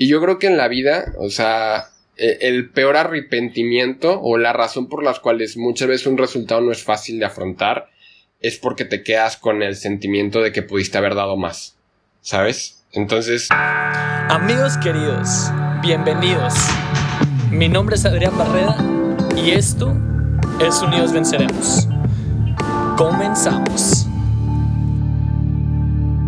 Y yo creo que en la vida, o sea, e, el peor arrepentimiento o la razón por las cuales muchas veces un resultado no es fácil de afrontar es porque te quedas con el sentimiento de que pudiste haber dado más. ¿Sabes? Entonces... Amigos queridos, bienvenidos. Mi nombre es Adrián Barreda y esto es Unidos Venceremos. Comenzamos.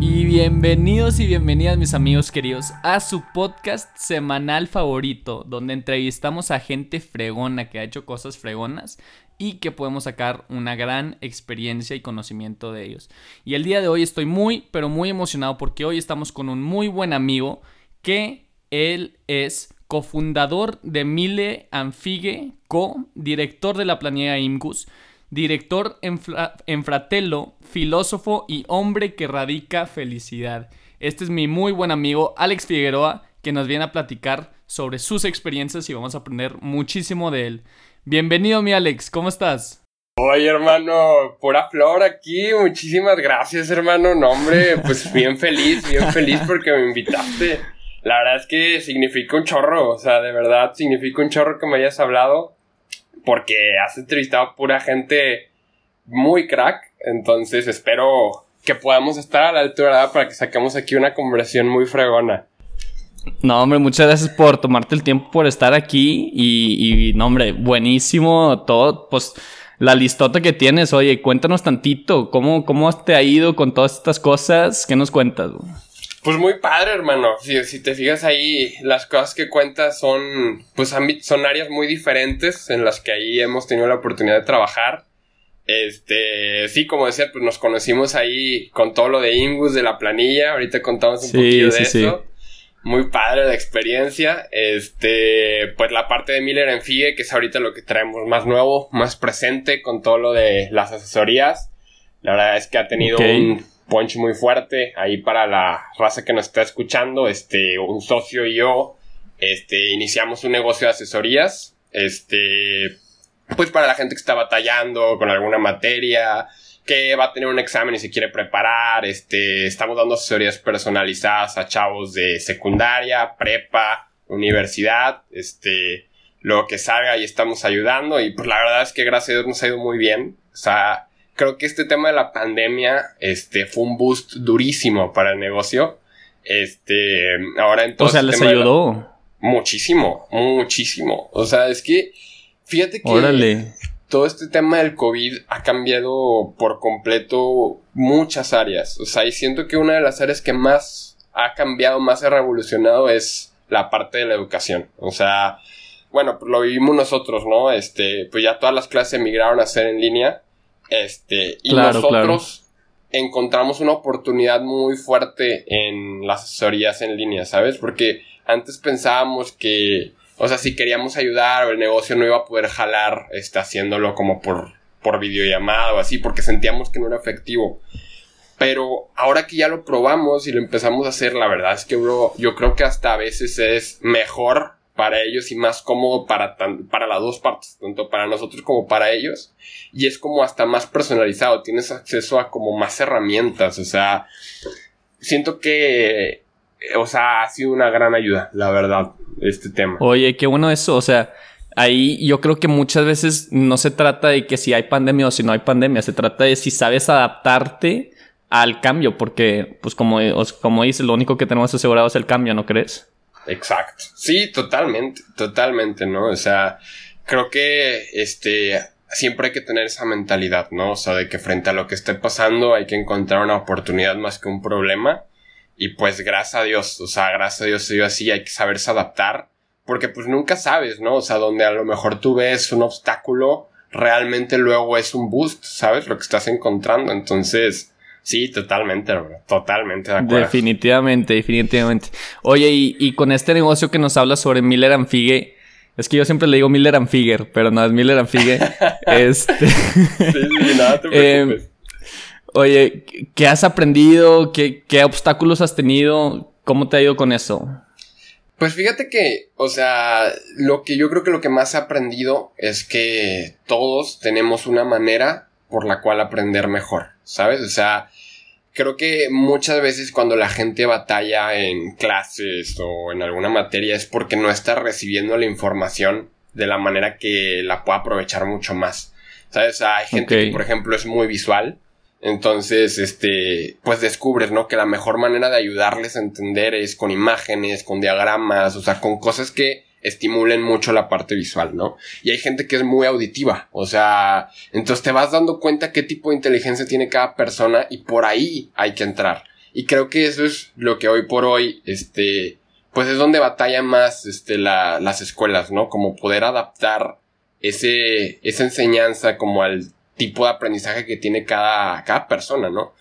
Y bienvenidos y bienvenidas mis amigos queridos a su podcast semanal favorito, donde entrevistamos a gente fregona que ha hecho cosas fregonas y que podemos sacar una gran experiencia y conocimiento de ellos. Y el día de hoy estoy muy, pero muy emocionado porque hoy estamos con un muy buen amigo que él es cofundador de Mile Anfigue, co-director de la planilla IMGUS, director en, Fratello, filósofo y hombre que radica felicidad. Este es mi muy buen amigo Alex Figueroa, que nos viene a platicar sobre sus experiencias y vamos a aprender muchísimo de él. Bienvenido, mi Alex, ¿cómo estás? Oye, hermano, pura flor aquí, muchísimas gracias, hermano. No, hombre, pues bien feliz, bien feliz porque me invitaste. La verdad es que significa un chorro, o sea, de verdad significa un chorro que me hayas hablado porque has entrevistado pura gente muy crack. Entonces espero que podamos estar a la altura para que saquemos aquí una conversación muy fregona. No, hombre, muchas gracias por tomarte el tiempo por estar aquí y, no, hombre, buenísimo todo, pues la listota que tienes, oye, cuéntanos tantito, ¿cómo, cómo te ha ido con todas estas cosas? ¿Qué nos cuentas? Pues muy padre, hermano. Si, si, te fijas ahí, las cosas que cuentas son, pues, son áreas muy diferentes en las que ahí hemos tenido la oportunidad de trabajar. Este, sí, como decía, pues nos conocimos ahí con todo lo de Ingus, de la planilla. Ahorita contamos un poquito de eso. Muy padre la experiencia. Este, pues la parte de Miller en FIGE, que es ahorita lo que traemos más nuevo, más presente con todo lo de las asesorías. La verdad es que ha tenido un punch muy fuerte ahí para la raza que nos está escuchando. Este, un socio y yo, este, iniciamos un negocio de asesorías. Este, pues para la gente que está batallando con alguna materia, que va a tener un examen y se quiere preparar. Este, estamos dando asesorías personalizadas a chavos de secundaria, prepa, universidad, este, lo que salga y estamos ayudando. Y pues la verdad es que gracias a Dios nos ha ido muy bien. O sea, creo que este tema de la pandemia este, fue un boost durísimo para el negocio. Este, ahora entonces. O sea, les ayudó. Muchísimo, muchísimo. O sea, es que, fíjate que todo este tema del COVID ha cambiado por completo muchas áreas. O sea, y siento que una de las áreas que más ha cambiado, más ha revolucionado es la parte de la educación. O sea, bueno, pues lo vivimos nosotros, ¿no? Este, pues ya todas las clases emigraron a ser en línea. Este, y nosotros encontramos una oportunidad muy fuerte en las asesorías en línea, ¿sabes? Porque antes pensábamos que, o sea, si queríamos ayudar o el negocio no iba a poder jalar, este, haciéndolo como por, por videollamada o así, porque sentíamos que no era efectivo. Pero ahora que ya lo probamos y lo empezamos a hacer, la verdad es que, bro, yo creo que hasta a veces es mejor para ellos y más cómodo para, para las dos partes, tanto para nosotros como para ellos. Y es como hasta más personalizado, tienes acceso a como más herramientas, o sea, siento que, o sea, ha sido una gran ayuda, la verdad, este tema. Oye, qué bueno eso, o sea, ahí yo creo que muchas veces no se trata de que si hay pandemia o si no hay pandemia, se trata de si sabes adaptarte al cambio, porque, pues como, como dices, lo único que tenemos asegurado es el cambio, ¿no crees? Exacto. Sí, totalmente, totalmente, ¿no? O sea, creo que este siempre hay que tener esa mentalidad, ¿no? O sea, de que frente a lo que esté pasando hay que encontrar una oportunidad más que un problema. Y pues gracias a Dios, o sea, gracias a Dios se dio así, hay que saberse adaptar. Porque pues nunca sabes, ¿no? O sea, donde a lo mejor tú ves un obstáculo, realmente luego es un boost, ¿sabes? Lo que estás encontrando. Entonces, Sí, totalmente, Totalmente de acuerdo. Definitivamente, definitivamente. Oye, y, con este negocio que nos habla sobre Miller and Fige, es que yo siempre le digo Miller and Figure, pero no es Miller and Fige. este. sí, sí, nada te em, preocupes. oye, ¿qué has aprendido? ¿Qué, ¿Qué obstáculos has tenido? ¿Cómo te ha ido con eso? Pues fíjate que, o sea, lo que yo creo que lo que más he aprendido es que todos tenemos una manera por la cual aprender mejor, ¿sabes? O sea, creo que muchas veces cuando la gente batalla en clases o en alguna materia es porque no está recibiendo la información de la manera que la pueda aprovechar mucho más. ¿Sabes? hay gente que, por ejemplo, es muy visual. Entonces, este, pues descubres, ¿no? Que la mejor manera de ayudarles a entender es con imágenes, con diagramas, o sea, con cosas que estimulen mucho la parte visual, ¿no? Y hay gente que es muy auditiva, o sea, entonces te vas dando cuenta qué tipo de inteligencia tiene cada persona y por ahí hay que entrar. Y creo que eso es lo que hoy por hoy, este, pues es donde batallan más, este, la, las escuelas, ¿no? Como poder adaptar ese, esa enseñanza como al tipo de aprendizaje que tiene cada, cada persona, ¿no?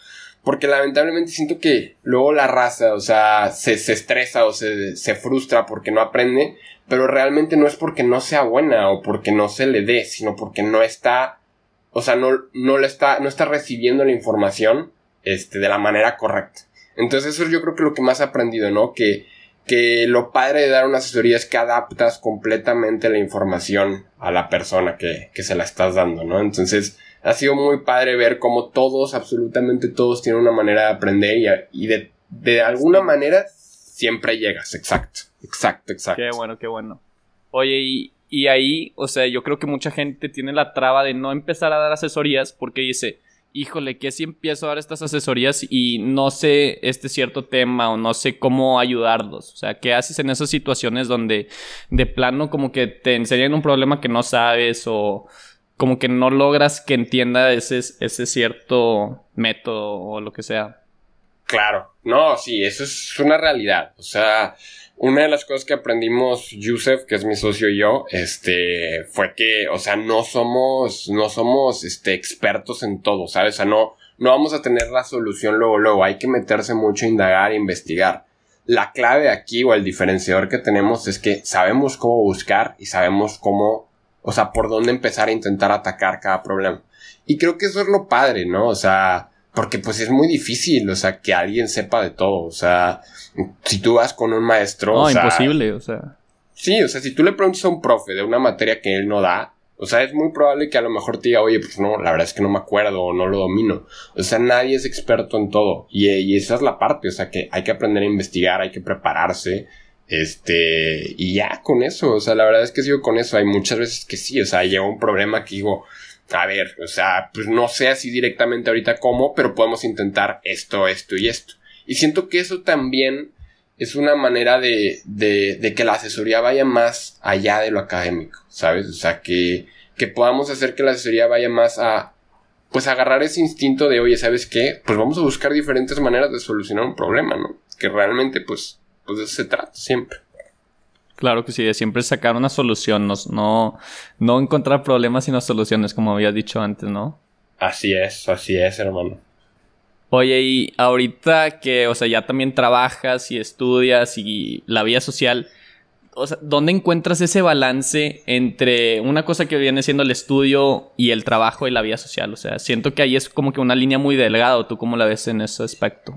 Porque lamentablemente siento que luego la raza, o sea, se, se estresa o se, se frustra porque no aprende, pero realmente no es porque no sea buena o porque no se le dé, sino porque no está, o sea, no, no le está, no está recibiendo la información, este, de la manera correcta. Entonces eso yo creo que lo que más he aprendido, ¿no? Que, que lo padre de dar una asesoría es que adaptas completamente la información a la persona que, que se la estás dando, ¿no? Entonces, ha sido muy padre ver cómo todos, absolutamente todos, tienen una manera de aprender y, de, de alguna manera siempre llegas. Exacto, exacto, exacto. Qué bueno, qué bueno. Oye, y, y ahí, o sea, yo creo que mucha gente tiene la traba de no empezar a dar asesorías porque dice, híjole, que si empiezo a dar estas asesorías y no sé este cierto tema o no sé cómo ayudarlos. O sea, ¿qué haces en esas situaciones donde de plano como que te enseñan un problema que no sabes o como que no logras que entienda ese, ese cierto método o lo que sea. Claro, no, sí, eso es una realidad. O sea, una de las cosas que aprendimos Yusef, que es mi socio y yo, este, fue que, o sea, no somos, no somos, este, expertos en todo, ¿sabes? O sea, no, no vamos a tener la solución luego, luego, hay que meterse mucho a indagar e investigar. La clave aquí o el diferenciador que tenemos es que sabemos cómo buscar y sabemos cómo o sea, por dónde empezar a intentar atacar cada problema. Y creo que eso es lo padre, ¿no? O sea, porque pues es muy difícil, o sea, que alguien sepa de todo. O sea, si tú vas con un maestro. No, imposible, o sea. Sí, o sea, si tú le preguntas a un profe de una materia que él no da, o sea, es muy probable que a lo mejor te diga, oye, pues no, la verdad es que no me acuerdo o no lo domino. O sea, nadie es experto en todo. Y, y esa es la parte, o sea, que hay que aprender a investigar, hay que prepararse. Este, y ya con eso, o sea, la verdad es que sigo con eso. Hay muchas veces que sí, o sea, llega un problema que digo, a ver, o sea, pues no sé así directamente ahorita cómo, pero podemos intentar esto, esto y esto. Y siento que eso también es una manera de, de, de que la asesoría vaya más allá de lo académico, ¿sabes? O sea, que, que podamos hacer que la asesoría vaya más a, pues agarrar ese instinto de, oye, ¿sabes qué? Pues vamos a buscar diferentes maneras de solucionar un problema, ¿no? Que realmente, pues, pues de eso se trata siempre. Claro que sí, siempre sacar una solución, no, no, encontrar problemas sino soluciones, como había dicho antes, ¿no? Así es, así es, hermano. Oye, y ahorita que, o sea, ya también trabajas y estudias y la vida social, o sea, ¿dónde encuentras ese balance entre una cosa que viene siendo el estudio y el trabajo y la vida social? O sea, siento que ahí es como que una línea muy delgada, ¿tú cómo la ves en ese aspecto?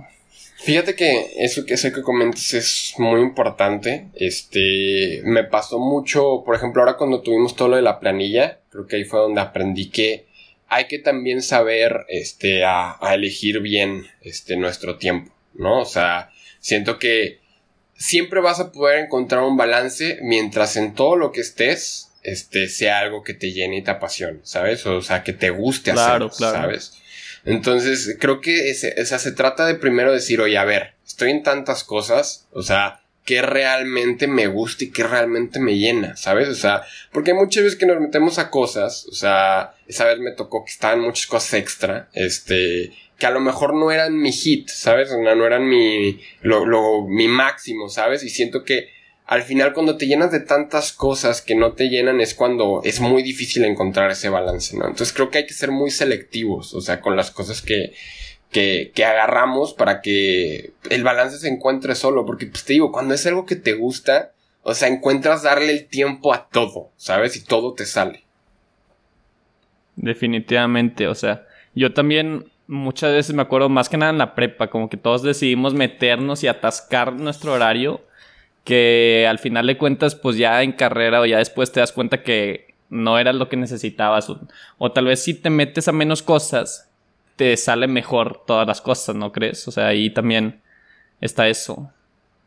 Fíjate que eso que sé que comentas es muy importante. Este, me pasó mucho, por ejemplo, ahora cuando tuvimos todo lo de la planilla, creo que ahí fue donde aprendí que hay que también saber, este, a, a elegir bien, este, nuestro tiempo, ¿no? O sea, siento que siempre vas a poder encontrar un balance mientras en todo lo que estés, este, sea algo que te llene y te apasione, ¿sabes? O sea, que te guste hacer, ¿sabes? Entonces, creo que o sea, se trata de primero decir, oye, a ver, estoy en tantas cosas, o sea, ¿qué realmente me gusta y qué realmente me llena, ¿sabes? O sea, porque muchas veces que nos metemos a cosas, o sea, esa vez me tocó que estaban muchas cosas extra, este, que a lo mejor no eran mi hit, ¿sabes? O sea, no eran mi, lo, lo, mi máximo, ¿sabes? Y siento que al final cuando te llenas de tantas cosas que no te llenan es cuando es muy difícil encontrar ese balance, ¿no? Entonces creo que hay que ser muy selectivos, o sea, con las cosas que, que, que agarramos para que el balance se encuentre solo, porque pues te digo, cuando es algo que te gusta, o sea, encuentras darle el tiempo a todo, ¿sabes? Y todo te sale. Definitivamente, o sea, yo también muchas veces me acuerdo más que nada en la prepa, como que todos decidimos meternos y atascar nuestro horario que al final de cuentas, pues ya en carrera o ya después te das cuenta que no era lo que necesitabas. O, tal vez si te metes a menos cosas, te sale mejor todas las cosas, ¿no crees? O sea, ahí también está eso.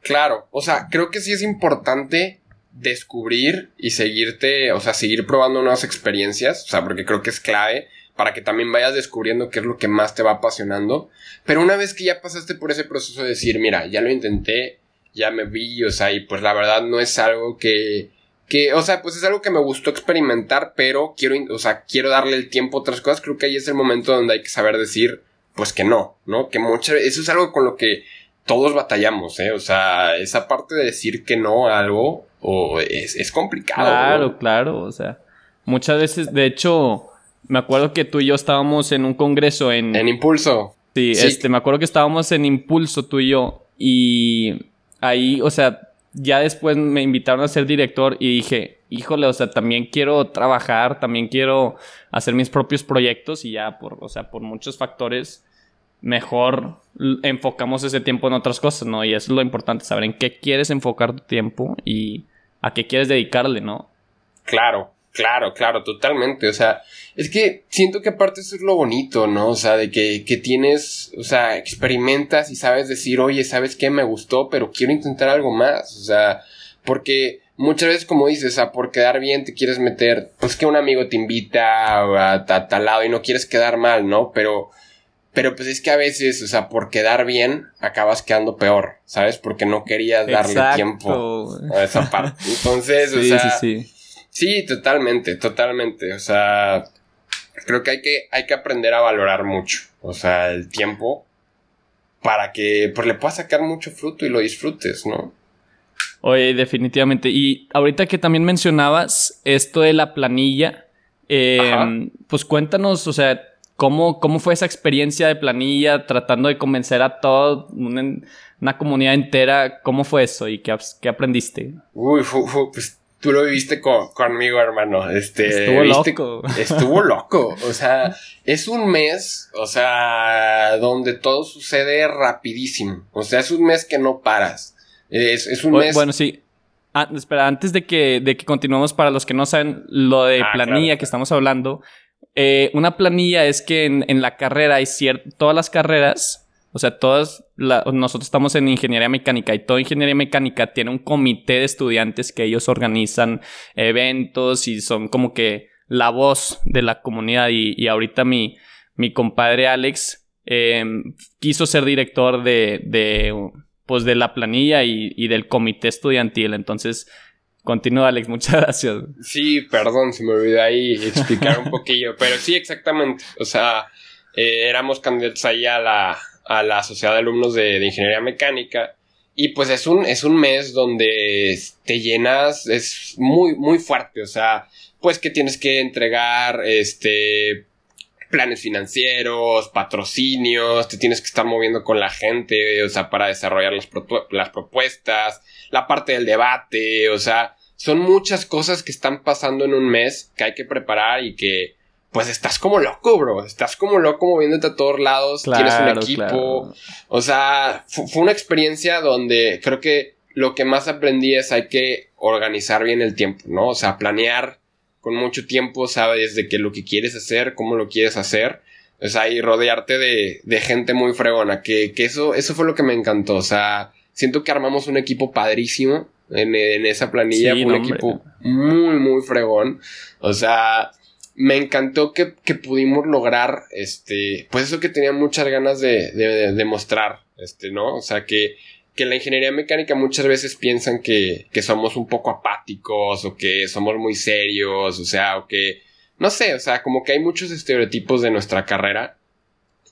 Claro, o sea, creo que sí es importante descubrir y seguirte, o sea, seguir probando nuevas experiencias, o sea, porque creo que es clave para que también vayas descubriendo qué es lo que más te va apasionando. Pero una vez que ya pasaste por ese proceso de decir, mira, ya lo intenté, ya me vi, o sea, y pues la verdad no es algo que, que, o sea, pues es algo que me gustó experimentar, pero quiero, o sea, quiero darle el tiempo a otras cosas. Creo que ahí es el momento donde hay que saber decir, pues que no, ¿no? Que muchas, eso es algo con lo que todos batallamos, ¿eh? O sea, esa parte de decir que no a algo o es, es complicado. Claro, claro, o sea, muchas veces, de hecho, me acuerdo que tú y yo estábamos en un congreso en... En Impulso. Sí, este, me acuerdo que estábamos en Impulso tú y yo y ahí, o sea, ya después me invitaron a ser director y dije, híjole, o sea, también quiero trabajar, también quiero hacer mis propios proyectos y ya por, o sea, por muchos factores mejor enfocamos ese tiempo en otras cosas, ¿no? Y eso es lo importante, saber en qué quieres enfocar tu tiempo y a qué quieres dedicarle, ¿no? Claro, claro, claro, totalmente. O sea, es que siento que aparte eso es lo bonito, ¿no? O sea, de que, que tienes, o sea, experimentas y sabes decir, oye, ¿sabes qué? Me gustó, pero quiero intentar algo más. O sea, porque muchas veces, como dices, o sea, por quedar bien te quieres meter, pues que un amigo te invita a, a tal lado y no quieres quedar mal, ¿no? Pero pero pues es que a veces, o sea, por quedar bien, acabas quedando peor, ¿sabes? Porque no querías darle tiempo a esa parte. Entonces, o sea. Sí, sí. Sí, totalmente, totalmente. O sea, creo que hay que, hay que aprender a valorar mucho. O sea, el tiempo para que pues, le puedas sacar mucho fruto y lo disfrutes, ¿no? Oye, definitivamente. Y ahorita que también mencionabas esto de la planilla, eh, pues cuéntanos, o sea, ¿Cómo, ¿Cómo fue esa experiencia de planilla tratando de convencer a toda una, comunidad entera? ¿Cómo fue eso y qué, qué aprendiste? Uy, pues tú lo viviste conmigo, hermano. Este, estuvo loco. Estuvo loco. O sea, es un mes, o sea, donde todo sucede rapidísimo. O sea, es un mes que no paras. Es, es un mes. Bueno, sí. Ah, espera, antes de que, de que continuemos, para los que no saben lo de ah, planilla que estamos hablando, eh, una planilla es que en, la carrera hay ciertas, todas las carreras, o sea, todas, nosotros estamos en ingeniería mecánica y toda ingeniería mecánica tiene un comité de estudiantes que ellos organizan eventos y son como que la voz de la comunidad y, ahorita mi, mi compadre Alex em, quiso ser director de, de, pues de la planilla y, y del comité estudiantil, entonces Continúa, Alex, muchas gracias. Sí, perdón, se me olvidó ahí explicar un poquillo, pero sí, exactamente. O sea, eh, éramos candidatos ahí a la, a la Sociedad de Alumnos de, Ingeniería Mecánica. Y pues es un, es un mes donde te llenas, es muy, muy fuerte. O sea, pues que tienes que entregar, este, planes financieros, patrocinios, te tienes que estar moviendo con la gente, o sea, para desarrollar las, las propuestas, la parte del debate, o sea, son muchas cosas que están pasando en un mes que hay que preparar y que pues estás como loco, bro. Estás como loco moviéndote a todos lados. tienes un equipo. O sea, fue una experiencia donde creo que lo que más aprendí es hay que organizar bien el tiempo, ¿no? O sea, planear con mucho tiempo, sabes de qué lo que quieres hacer, cómo lo quieres hacer. O sea, y rodearte de, de gente muy fregona. Que, que eso, eso fue lo que me encantó. O sea, siento que armamos un equipo padrísimo en, esa planilla. un equipo muy, muy fregón. O sea, me encantó que, pudimos lograr, este, pues eso que tenía muchas ganas de, de, mostrar, este, ¿no? O sea, que, que la ingeniería mecánica muchas veces piensan que, que somos un poco apáticos o que somos muy serios, o sea, o que, no sé, o sea, como que hay muchos estereotipos de nuestra carrera,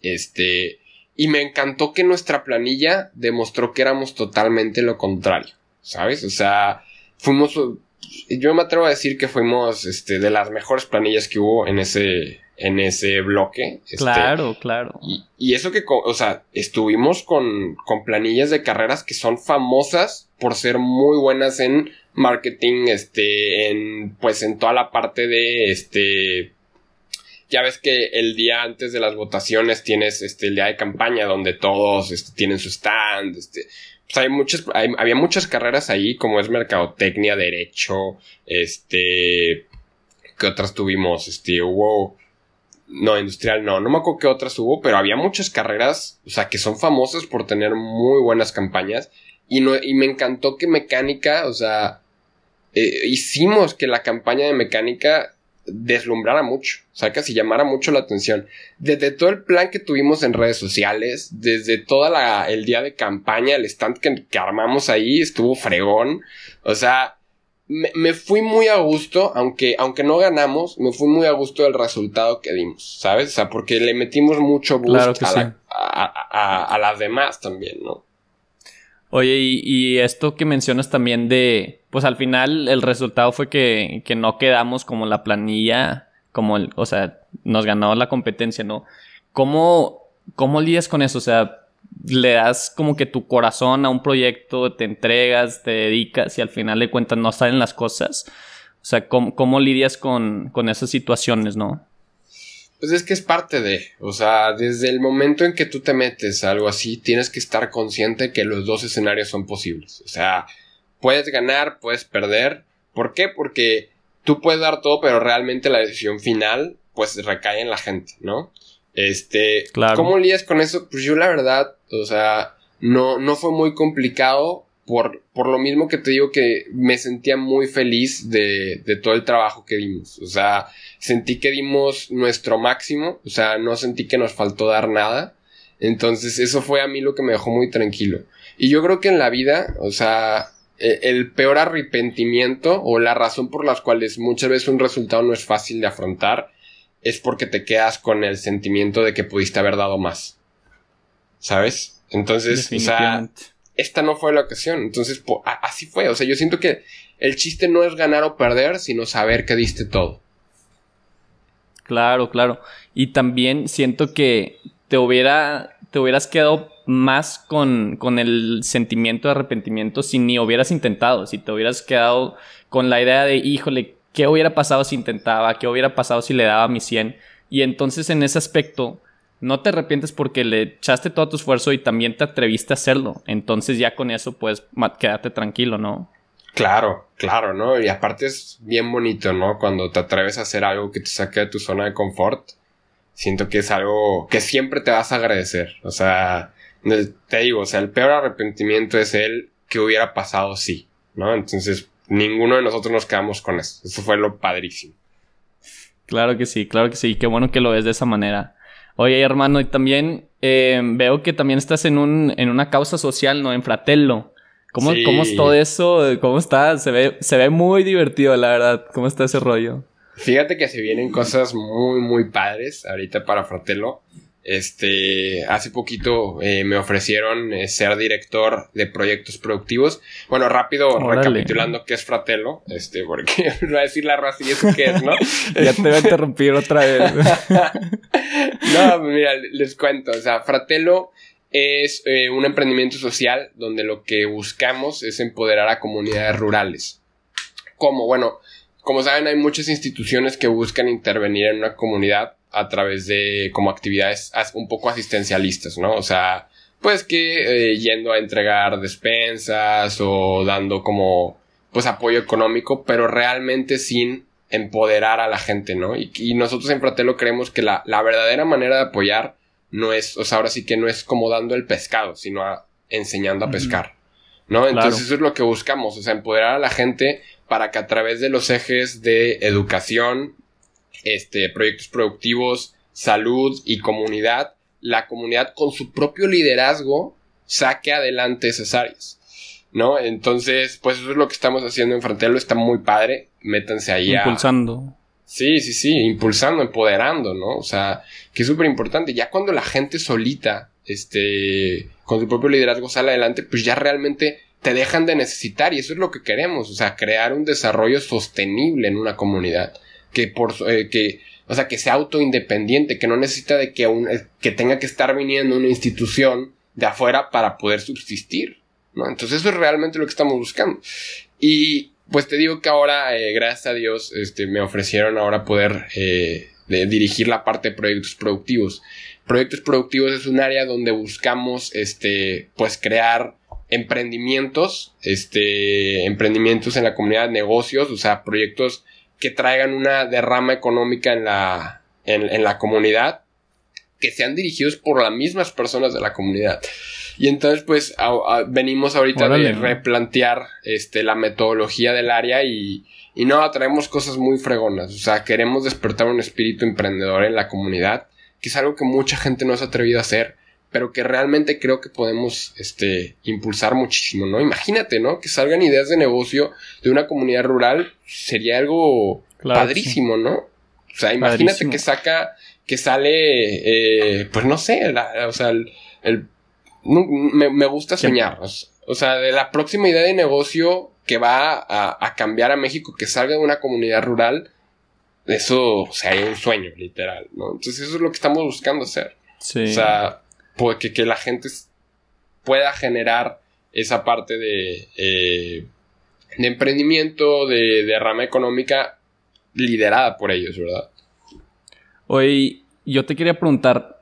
este, y me encantó que nuestra planilla demostró que éramos totalmente lo contrario, ¿sabes? O sea, fuimos, yo me atrevo a decir que fuimos, este, de las mejores planillas que hubo en ese, en ese bloque. Este, claro, claro. Y, y, eso que, o sea, estuvimos con, con planillas de carreras que son famosas por ser muy buenas en marketing, este, en, pues en toda la parte de, este, ya ves que el día antes de las votaciones tienes este el día de campaña donde todos este, tienen su stand, este, hay muchas, había muchas carreras ahí como es mercadotecnia, derecho, este, ¿qué otras tuvimos? Este, hubo, No, industrial no. No me acuerdo qué otras hubo, pero había muchas carreras, o sea, que son famosas por tener muy buenas campañas. Y, no, y me encantó que mecánica, o sea, eh, hicimos que la campaña de mecánica deslumbrara mucho, o sea, casi llamara mucho la atención. Desde todo el plan que tuvimos en redes sociales, desde todo el día de campaña, el stand que, que armamos ahí estuvo fregón. O sea, me, fui muy a gusto, aunque, aunque no ganamos, me fui muy a gusto del resultado que dimos, ¿sabes? O sea, porque le metimos mucho boost a, las demás también, ¿no? Oye, y, esto que mencionas también de, pues al final el resultado fue que, que no quedamos como la planilla, como el, o sea, nos ganó la competencia, ¿no? ¿Cómo, cómo lidias con eso? O sea, le das como que tu corazón a un proyecto, te entregas, te dedicas y al final de cuentas no salen las cosas. O sea, ¿cómo, lidias con, con, esas situaciones, no? Pues es que es parte de, o sea, desde el momento en que tú te metes a algo así, tienes que estar consciente que los dos escenarios son posibles. O sea, puedes ganar, puedes perder. ¿Por qué? Porque tú puedes dar todo, pero realmente la decisión final, pues recae en la gente, ¿no? Este, claro. ¿cómo lías con eso? Pues yo la verdad, o sea, no, no fue muy complicado por, por lo mismo que te digo que me sentía muy feliz de, de todo el trabajo que dimos. O sea, sentí que dimos nuestro máximo, o sea, no sentí que nos faltó dar nada. Entonces eso fue a mí lo que me dejó muy tranquilo. Y yo creo que en la vida, o sea, e, el peor arrepentimiento o la razón por las cuales muchas veces un resultado no es fácil de afrontar es porque te quedas con el sentimiento de que pudiste haber dado más. ¿Sabes? Entonces, o sea, esta no fue la ocasión. Entonces, así fue. O sea, yo siento que el chiste no es ganar o perder, sino saber que diste todo. Claro, claro. Y también siento que te hubiera, te hubieras quedado más con, con el sentimiento de arrepentimiento si ni hubieras intentado, si te hubieras quedado con la idea de, híjole, ¿Qué hubiera pasado si intentaba? ¿Qué hubiera pasado si le daba mi 100? Y entonces en ese aspecto no te arrepientes porque le echaste todo tu esfuerzo y también te atreviste a hacerlo. Entonces ya con eso puedes quedarte tranquilo, ¿no? Claro, claro, ¿no? Y aparte es bien bonito, ¿no? Cuando te atreves a hacer algo que te saque de tu zona de confort. Siento que es algo que siempre te vas a agradecer. O sea, te digo, o sea, el peor arrepentimiento es el que hubiera pasado sí, ¿no? Entonces, ninguno de nosotros nos quedamos con eso. Eso fue lo padrísimo. Claro que sí, claro que sí. Qué bueno que lo ves de esa manera. Oye, hermano, y también eh, veo que también estás en, un, en una causa social, ¿no? En Fratello. ¿Cómo, ¿Cómo es todo eso? ¿Cómo está? Se ve, se ve muy divertido, la verdad. ¿Cómo está ese rollo? Fíjate que se vienen cosas muy, muy padres ahorita para Fratello. Este, hace poquito eh, me ofrecieron eh, ser director de proyectos productivos. Bueno, rápido recapitulando qué es Fratello, este, porque voy a decir la raza y eso qué es, ¿no? ya te voy a interrumpir otra vez. no, mira, les cuento, o sea, Fratello es eh, un emprendimiento social donde lo que buscamos es empoderar a comunidades rurales. ¿Cómo? Bueno, como saben, hay muchas instituciones que buscan intervenir en una comunidad a través de como actividades un poco asistencialistas, ¿no? O sea, pues que eh, yendo a entregar despensas o dando como pues apoyo económico, pero realmente sin empoderar a la gente, ¿no? Y, nosotros en Fratello creemos que la, la, verdadera manera de apoyar no es, o sea, ahora sí que no es como dando el pescado, sino enseñando a pescar, ¿no? Entonces eso es lo que buscamos, o sea, empoderar a la gente para que a través de los ejes de educación, este, proyectos productivos, salud y comunidad, la comunidad con su propio liderazgo saque adelante esas áreas. ¿No? Entonces, pues eso es lo que estamos haciendo en Fratello, está muy padre, métanse ahí Impulsando. Sí, sí, sí, impulsando, empoderando, ¿no? O sea, que es súper importante. Ya cuando la gente solita, este, con su propio liderazgo sale adelante, pues ya realmente te dejan de necesitar y eso es lo que queremos, o sea, crear un desarrollo sostenible en una comunidad que por eh, que o sea que sea autoindependiente que no necesita de que un, eh, que tenga que estar viniendo una institución de afuera para poder subsistir no entonces eso es realmente lo que estamos buscando. Y pues te digo que ahora eh, gracias a Dios este me ofrecieron ahora poder dirigir la parte de proyectos productivos. Proyectos productivos es un área donde buscamos este pues crear emprendimientos este emprendimientos en la comunidad negocios o sea proyectos que traigan una derrama económica en la, en, la comunidad que sean dirigidos por las mismas personas de la comunidad. Y entonces, pues, venimos ahorita de replantear este, la metodología del área y, y no, traemos cosas muy fregonas. O sea, queremos despertar un espíritu emprendedor en la comunidad, que es algo que mucha gente no se ha atrevido a hacer pero que realmente creo que podemos este, impulsar muchísimo, ¿no? Imagínate, ¿no? Que salgan ideas de negocio de una comunidad rural, sería algo padrísimo, ¿no? O sea, imagínate que saca, que sale, eh, pues no sé, o sea, el, me, gusta soñar, o sea, de la próxima idea de negocio que va a, a cambiar a México, que salga de una comunidad rural, eso, o sea, hay un sueño, literal, ¿no? Entonces eso es lo que estamos buscando hacer. Sí. O sea, porque que la gente pueda generar esa parte de, eh, de emprendimiento, de, de, rama económica liderada por ellos, ¿verdad? Hoy yo te quería preguntar,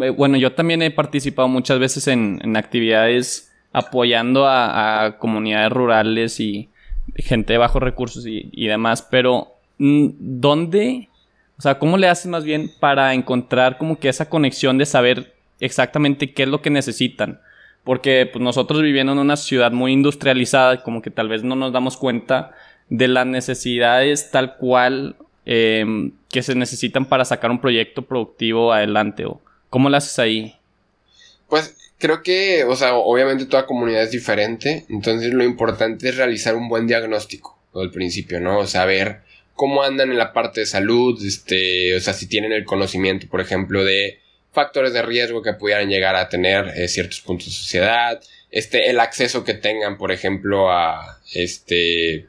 eh, bueno, yo también he participado muchas veces en, actividades apoyando a, comunidades rurales y gente de bajos recursos y, y demás, pero mm, ¿dónde, o sea, cómo le haces más bien para encontrar como que esa conexión de saber exactamente qué es lo que necesitan. Porque pues, nosotros viviendo en una ciudad muy industrializada, como que tal vez no nos damos cuenta de las necesidades tal cual em, que se necesitan para sacar un proyecto productivo adelante. ¿o ¿Cómo lo haces ahí? Pues creo que, o sea, obviamente toda comunidad es diferente, entonces lo importante es realizar un buen diagnóstico al principio, ¿no? O sea, cómo andan en la parte de salud, este, o sea, si tienen el conocimiento, por ejemplo, de factores de riesgo que pudieran llegar a tener eh, ciertos puntos de sociedad, este, el acceso que tengan, por ejemplo, a, este,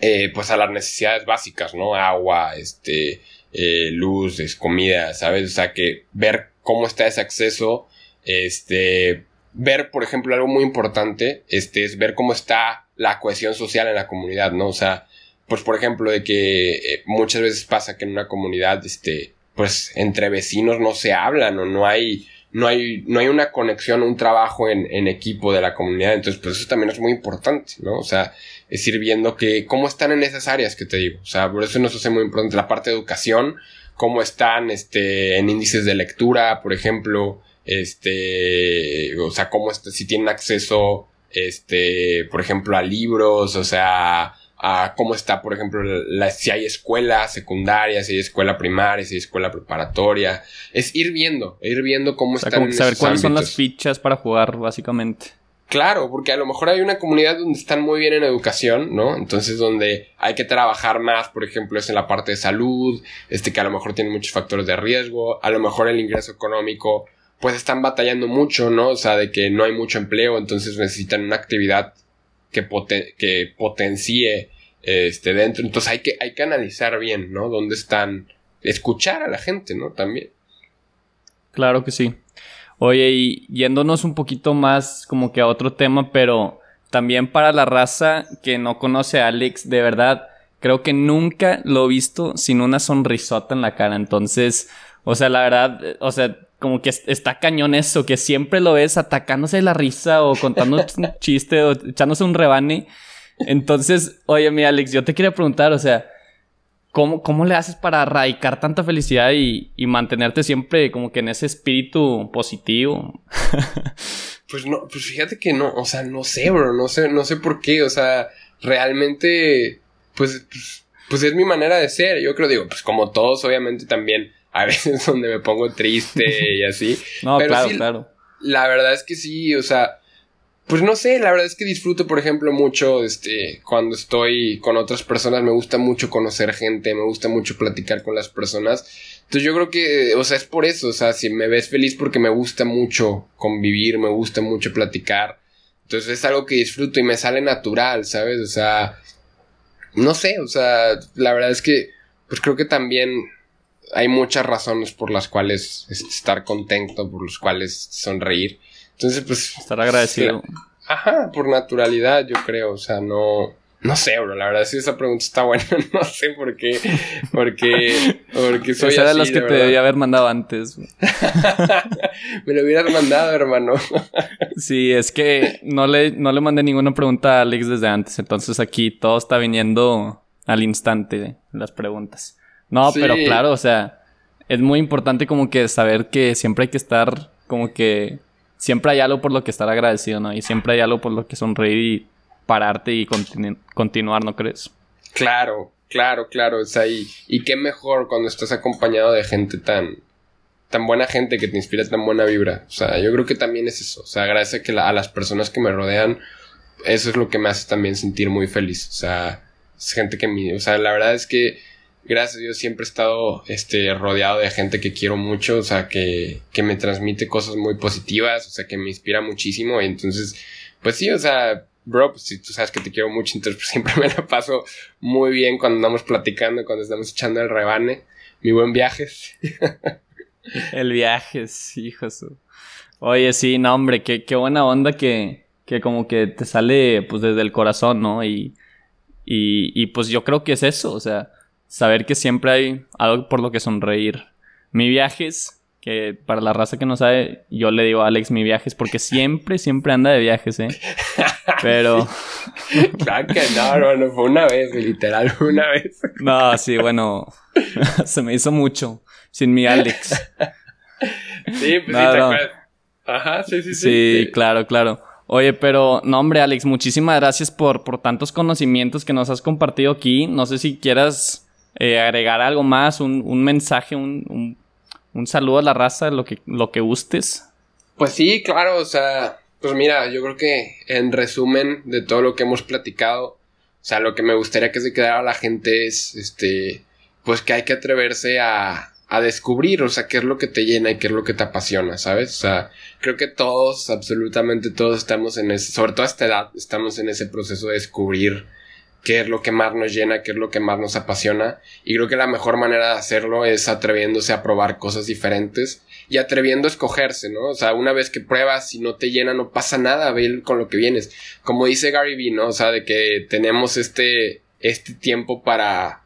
eh, pues a las necesidades básicas, ¿no? Agua, este, eh, luz, comida, ¿sabes? O sea, que ver cómo está ese acceso, este, ver, por ejemplo, algo muy importante, este, es ver cómo está la cohesión social en la comunidad, ¿no? O sea, pues, por ejemplo, de que muchas veces pasa que en una comunidad, este, pues entre vecinos no se hablan o no hay, no hay, no hay una conexión, un trabajo en, en, equipo de la comunidad. Entonces, pues eso también es muy importante, ¿no? O sea, es ir viendo que cómo están en esas áreas que te digo. O sea, por eso nos hace muy importante la parte de educación, cómo están, este, en índices de lectura, por ejemplo, este, o sea, cómo está, si tienen acceso, este, por ejemplo, a libros, o sea, a cómo está, por ejemplo, si hay escuela secundaria, si hay escuela primaria, si hay escuela preparatoria. Es ir viendo, ir viendo cómo o están. saber cuáles son las fichas para jugar, básicamente. Claro, porque a lo mejor hay una comunidad donde están muy bien en educación, ¿no? Entonces donde hay que trabajar más, por ejemplo, es en la parte de salud, este que a lo mejor tiene muchos factores de riesgo, a lo mejor el ingreso económico, pues están batallando mucho, ¿no? O sea, de que no hay mucho empleo, entonces necesitan una actividad que, que potencie este, dentro. Entonces hay que, hay que analizar bien, ¿no? Dónde están. Escuchar a la gente, ¿no? También. Claro que sí. Oye, y yéndonos un poquito más como que a otro tema, pero también para la raza que no conoce a Alex, de verdad, creo que nunca lo he visto sin una sonrisota en la cara. Entonces, o sea, la verdad, o sea, como que está cañón eso, que siempre lo ves atacándose la risa o contando un chiste o echándose un rebane. Entonces, oye, mi Alex, yo te quería preguntar, o sea, ¿cómo, cómo le haces para erradicar tanta felicidad y, y mantenerte siempre como que en ese espíritu positivo? pues no, pues fíjate que no, o sea, no sé, bro, no sé, no sé por qué, o sea, realmente, pues, pues, pues es mi manera de ser, yo creo, digo, pues como todos, obviamente también a veces donde me pongo triste y así. no, claro, claro. La verdad es que sí, o sea, pues no sé, la verdad es que disfruto, por ejemplo, mucho, este, cuando estoy con otras personas, me gusta mucho conocer gente, me gusta mucho platicar con las personas. Entonces yo creo que, o sea, es por eso, o sea, si me ves feliz porque me gusta mucho convivir, me gusta mucho platicar. Entonces es algo que disfruto y me sale natural, ¿sabes? O sea, no sé, o sea, la verdad es que, pues creo que también hay muchas razones por las cuales estar contento, por las cuales sonreír. Entonces, pues... Estar agradecido. ajá, por naturalidad, yo creo. O sea, no... No sé, bro, la verdad sí esa pregunta está buena, no sé por qué, porque, porque soy Esa de los que te debía haber mandado antes. Me lo hubieras mandado, hermano. sí, es que no le, no le mandé ninguna pregunta a Alex desde antes, entonces aquí todo está viniendo al instante las preguntas. No, pero claro, o sea, es muy importante como que saber que siempre hay que estar como que siempre hay algo por lo que estar agradecido, ¿no? Y siempre hay algo por lo que sonreír y pararte y continuar, ¿no crees? Claro, claro, claro. O sea, y, y qué mejor cuando estás acompañado de gente tan, tan buena gente que te inspira tan buena vibra. O sea, yo creo que también es eso. O sea, agradece que a las personas que me rodean, eso es lo que me hace también sentir muy feliz. O sea, es gente que me, o sea, la verdad es que gracias a Dios siempre he estado este rodeado de gente que quiero mucho, o sea, que, que me transmite cosas muy positivas, o sea, que me inspira muchísimo y entonces, pues sí, o sea, bro, pues si tú sabes que te quiero mucho, entonces pues, siempre me la paso muy bien cuando andamos platicando, cuando estamos echando el rebane. Mi buen viaje. El viaje, sí, Jesús. Oye, sí, no, hombre, qué, qué buena onda que, que como que te sale pues desde el corazón, ¿no? Y, y pues yo creo que es eso, o sea, saber que siempre hay algo por lo que sonreír. Mi viajes, que para la raza que no sabe, yo le digo a Alex mi viajes porque siempre, siempre anda de viajes, ¿eh? Pero... claro que no, no, no, fue una vez, literal, una vez. no, sí, bueno, se me hizo mucho sin mi Alex. sí, pues sí, te acuerdas. Ajá, sí, sí, sí. Sí, claro, claro. Oye, pero no, hombre, Alex, muchísimas gracias por, por tantos conocimientos que nos has compartido aquí. No sé si quieras eh, agregar algo más, un, un mensaje, un, un, un, saludo a la raza, lo que, lo que gustes. Pues sí, claro, o sea, pues mira, yo creo que en resumen de todo lo que hemos platicado, o sea, lo que me gustaría que se quedara la gente es, este, pues que hay que atreverse a, a descubrir, o sea, qué es lo que te llena y qué es lo que te apasiona, ¿sabes? O sea, creo que todos, absolutamente todos estamos en ese, sobre todo a esta edad, estamos en ese proceso de descubrir qué es lo que más nos llena, qué es lo que más nos apasiona. Y creo que la mejor manera de hacerlo es atreviéndose a probar cosas diferentes y atreviendo a escogerse, ¿no? O sea, una vez que pruebas y no te llena, no pasa nada, ve con lo que vienes. Como dice Gary Vee, ¿no? O sea, de que tenemos este, este tiempo para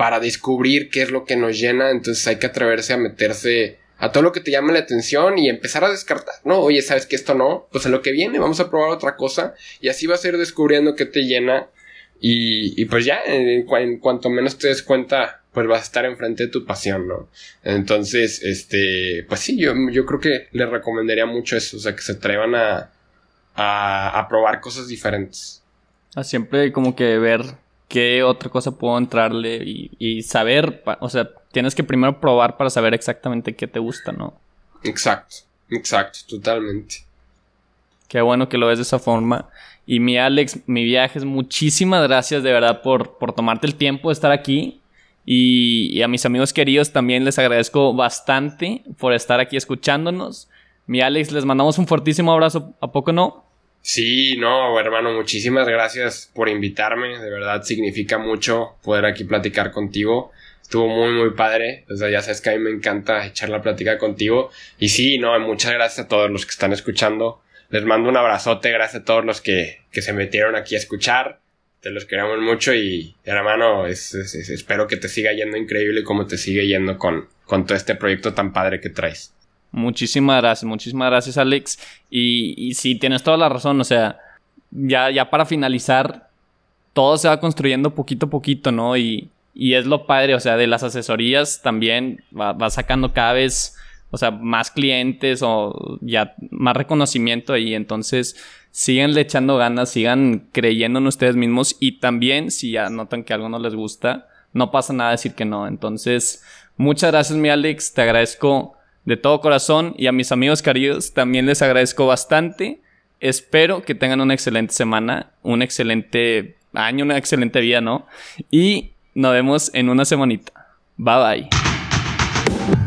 para descubrir qué es lo que nos llena, entonces hay que atreverse a meterse a todo lo que te llame la atención y empezar a descartar, ¿no? Oye, ¿sabes que esto no? Pues en lo que viene vamos a probar otra cosa y así vas a ir descubriendo qué te llena y, y pues ya, en, cuanto menos te des cuenta, pues vas a estar enfrente de tu pasión, ¿no? Entonces, este, pues sí, yo, yo creo que les recomendaría mucho eso, o sea, que se atrevan a, a, a probar cosas diferentes. A siempre como que ver qué otra cosa puedo entrarle y, saber, o sea, tienes que primero probar para saber exactamente qué te gusta, ¿no? Exacto, exacto, totalmente. Qué bueno que lo ves de esa forma. Y mi Alex, mi viaje es muchísimas gracias de verdad por, por tomarte el tiempo de estar aquí. Y, y, a mis amigos queridos también les agradezco bastante por estar aquí escuchándonos. Mi Alex, les mandamos un fortísimo abrazo, ¿a poco no? Sí, no, hermano, muchísimas gracias por invitarme. De verdad significa mucho poder aquí platicar contigo. Estuvo muy, muy padre. O sea, ya sabes que a mí me encanta echar la plática contigo. Y sí, no, muchas gracias a todos los que están escuchando. Les mando un abrazote, gracias a todos los que, que se metieron aquí a escuchar. Te los queremos mucho y, hermano, es, espero que te siga yendo increíble como te sigue yendo con, con todo este proyecto tan padre que traes. Muchísimas gracias, muchísimas gracias Alex. Y, y sí, tienes toda la razón, o sea, ya, ya para finalizar, todo se va construyendo poquito a poquito, ¿no? Y, y es lo padre, o sea, de las asesorías también va, va, sacando cada vez, o sea, más clientes o ya más reconocimiento y entonces le echando ganas, sigan creyendo en ustedes mismos y también si ya notan que algo no les gusta, no pasa nada decir que no. Entonces, muchas gracias mi Alex, te agradezco de todo corazón y a mis amigos queridos también les agradezco bastante. Espero que tengan una excelente semana, un excelente año, una excelente vida, ¿no? Y nos vemos en una semanita. Bye bye.